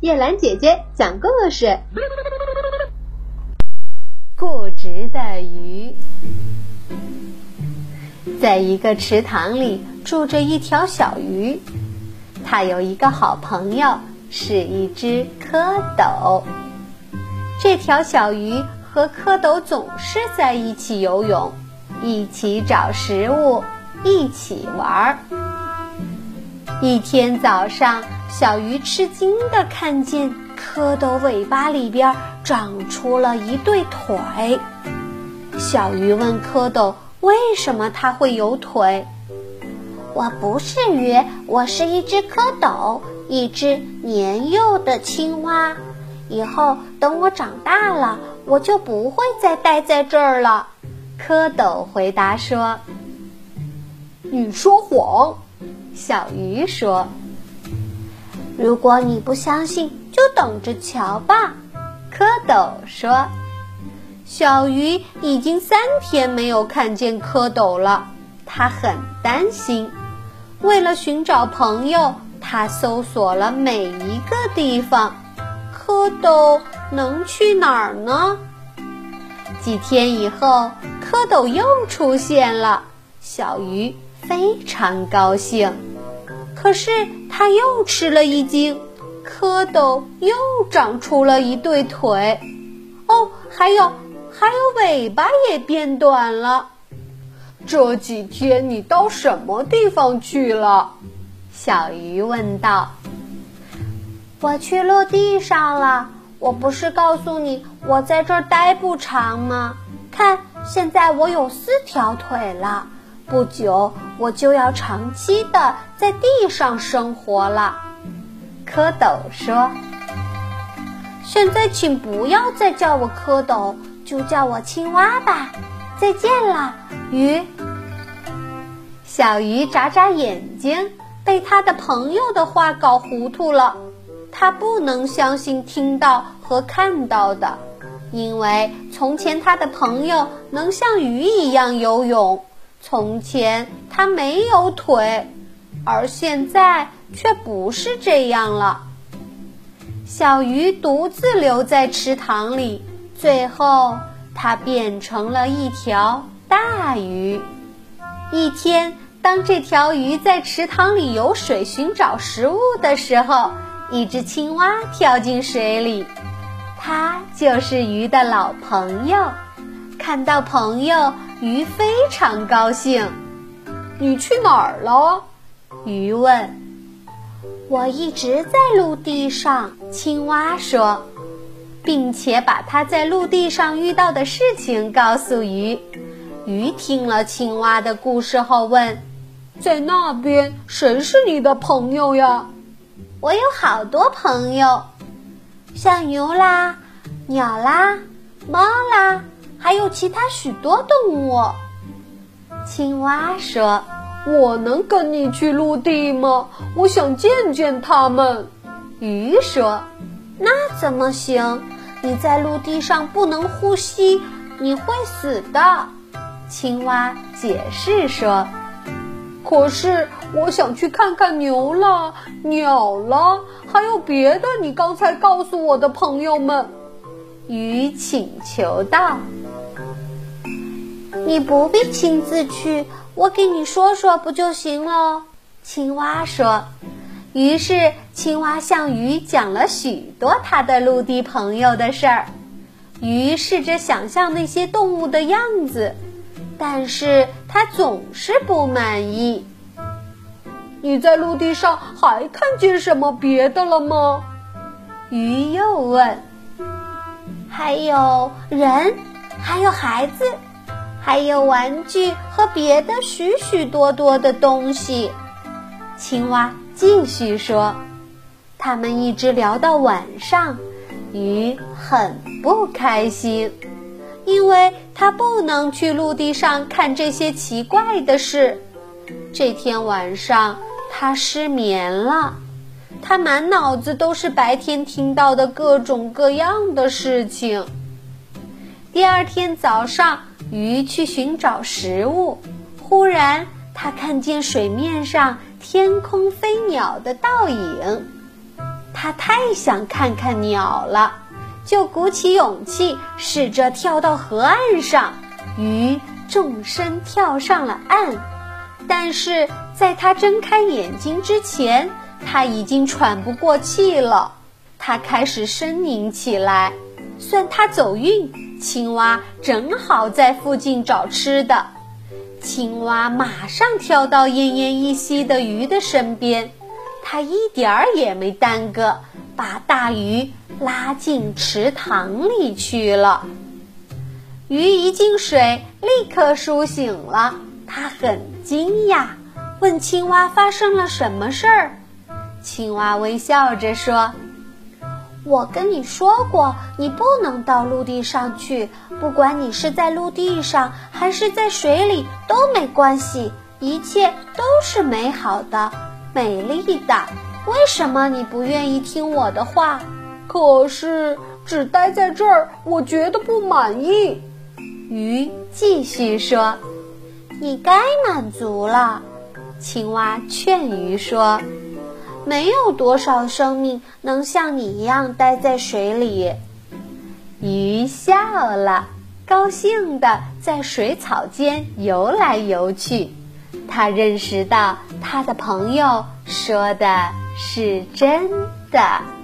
叶兰姐姐讲故事：固执的鱼。在一个池塘里住着一条小鱼，它有一个好朋友，是一只蝌蚪。这条小鱼和蝌蚪总是在一起游泳，一起找食物，一起玩儿。一天早上，小鱼吃惊地看见蝌蚪尾巴里边长出了一对腿。小鱼问蝌蚪：“为什么它会有腿？”“我不是鱼，我是一只蝌蚪，一只年幼的青蛙。以后等我长大了，我就不会再待在这儿了。”蝌蚪回答说。“你说谎。”小鱼说：“如果你不相信，就等着瞧吧。”蝌蚪说：“小鱼已经三天没有看见蝌蚪了，它很担心。为了寻找朋友，它搜索了每一个地方。蝌蚪能去哪儿呢？”几天以后，蝌蚪又出现了，小鱼。非常高兴，可是他又吃了一惊，蝌蚪又长出了一对腿，哦，还有还有尾巴也变短了。这几天你到什么地方去了？小鱼问道。我去陆地上了。我不是告诉你我在这儿待不长吗？看，现在我有四条腿了。不久，我就要长期的在地上生活了。蝌蚪说：“现在，请不要再叫我蝌蚪，就叫我青蛙吧。再见了，鱼。”小鱼眨眨眼睛，被他的朋友的话搞糊涂了。他不能相信听到和看到的，因为从前他的朋友能像鱼一样游泳。从前它没有腿，而现在却不是这样了。小鱼独自留在池塘里，最后它变成了一条大鱼。一天，当这条鱼在池塘里游水寻找食物的时候，一只青蛙跳进水里，它就是鱼的老朋友。看到朋友。鱼非常高兴，你去哪儿了？鱼问。我一直在陆地上，青蛙说，并且把他在陆地上遇到的事情告诉鱼。鱼听了青蛙的故事后问：“在那边谁是你的朋友呀？”我有好多朋友，像牛啦、鸟啦、猫啦。还有其他许多动物。青蛙说：“我能跟你去陆地吗？我想见见他们。”鱼说：“那怎么行？你在陆地上不能呼吸，你会死的。”青蛙解释说：“可是我想去看看牛了、鸟了，还有别的你刚才告诉我的朋友们。”鱼请求道。你不必亲自去，我给你说说不就行了？青蛙说。于是青蛙向鱼讲了许多它的陆地朋友的事儿。鱼试着想象那些动物的样子，但是他总是不满意。你在陆地上还看见什么别的了吗？鱼又问。还有人，还有孩子。还有玩具和别的许许多多的东西，青蛙继续说：“他们一直聊到晚上，鱼很不开心，因为它不能去陆地上看这些奇怪的事。这天晚上，它失眠了，它满脑子都是白天听到的各种各样的事情。第二天早上。”鱼去寻找食物，忽然它看见水面上天空飞鸟的倒影，它太想看看鸟了，就鼓起勇气试着跳到河岸上。鱼纵身跳上了岸，但是在它睁开眼睛之前，它已经喘不过气了。它开始呻吟起来。算它走运，青蛙正好在附近找吃的。青蛙马上跳到奄奄一息的鱼的身边，它一点儿也没耽搁，把大鱼拉进池塘里去了。鱼一进水，立刻苏醒了。它很惊讶，问青蛙发生了什么事儿。青蛙微笑着说。我跟你说过，你不能到陆地上去。不管你是在陆地上还是在水里都没关系，一切都是美好的、美丽的。为什么你不愿意听我的话？可是只待在这儿，我觉得不满意。鱼继续说：“你该满足了。”青蛙劝鱼说。没有多少生命能像你一样待在水里。鱼笑了，高兴地在水草间游来游去。他认识到，他的朋友说的是真的。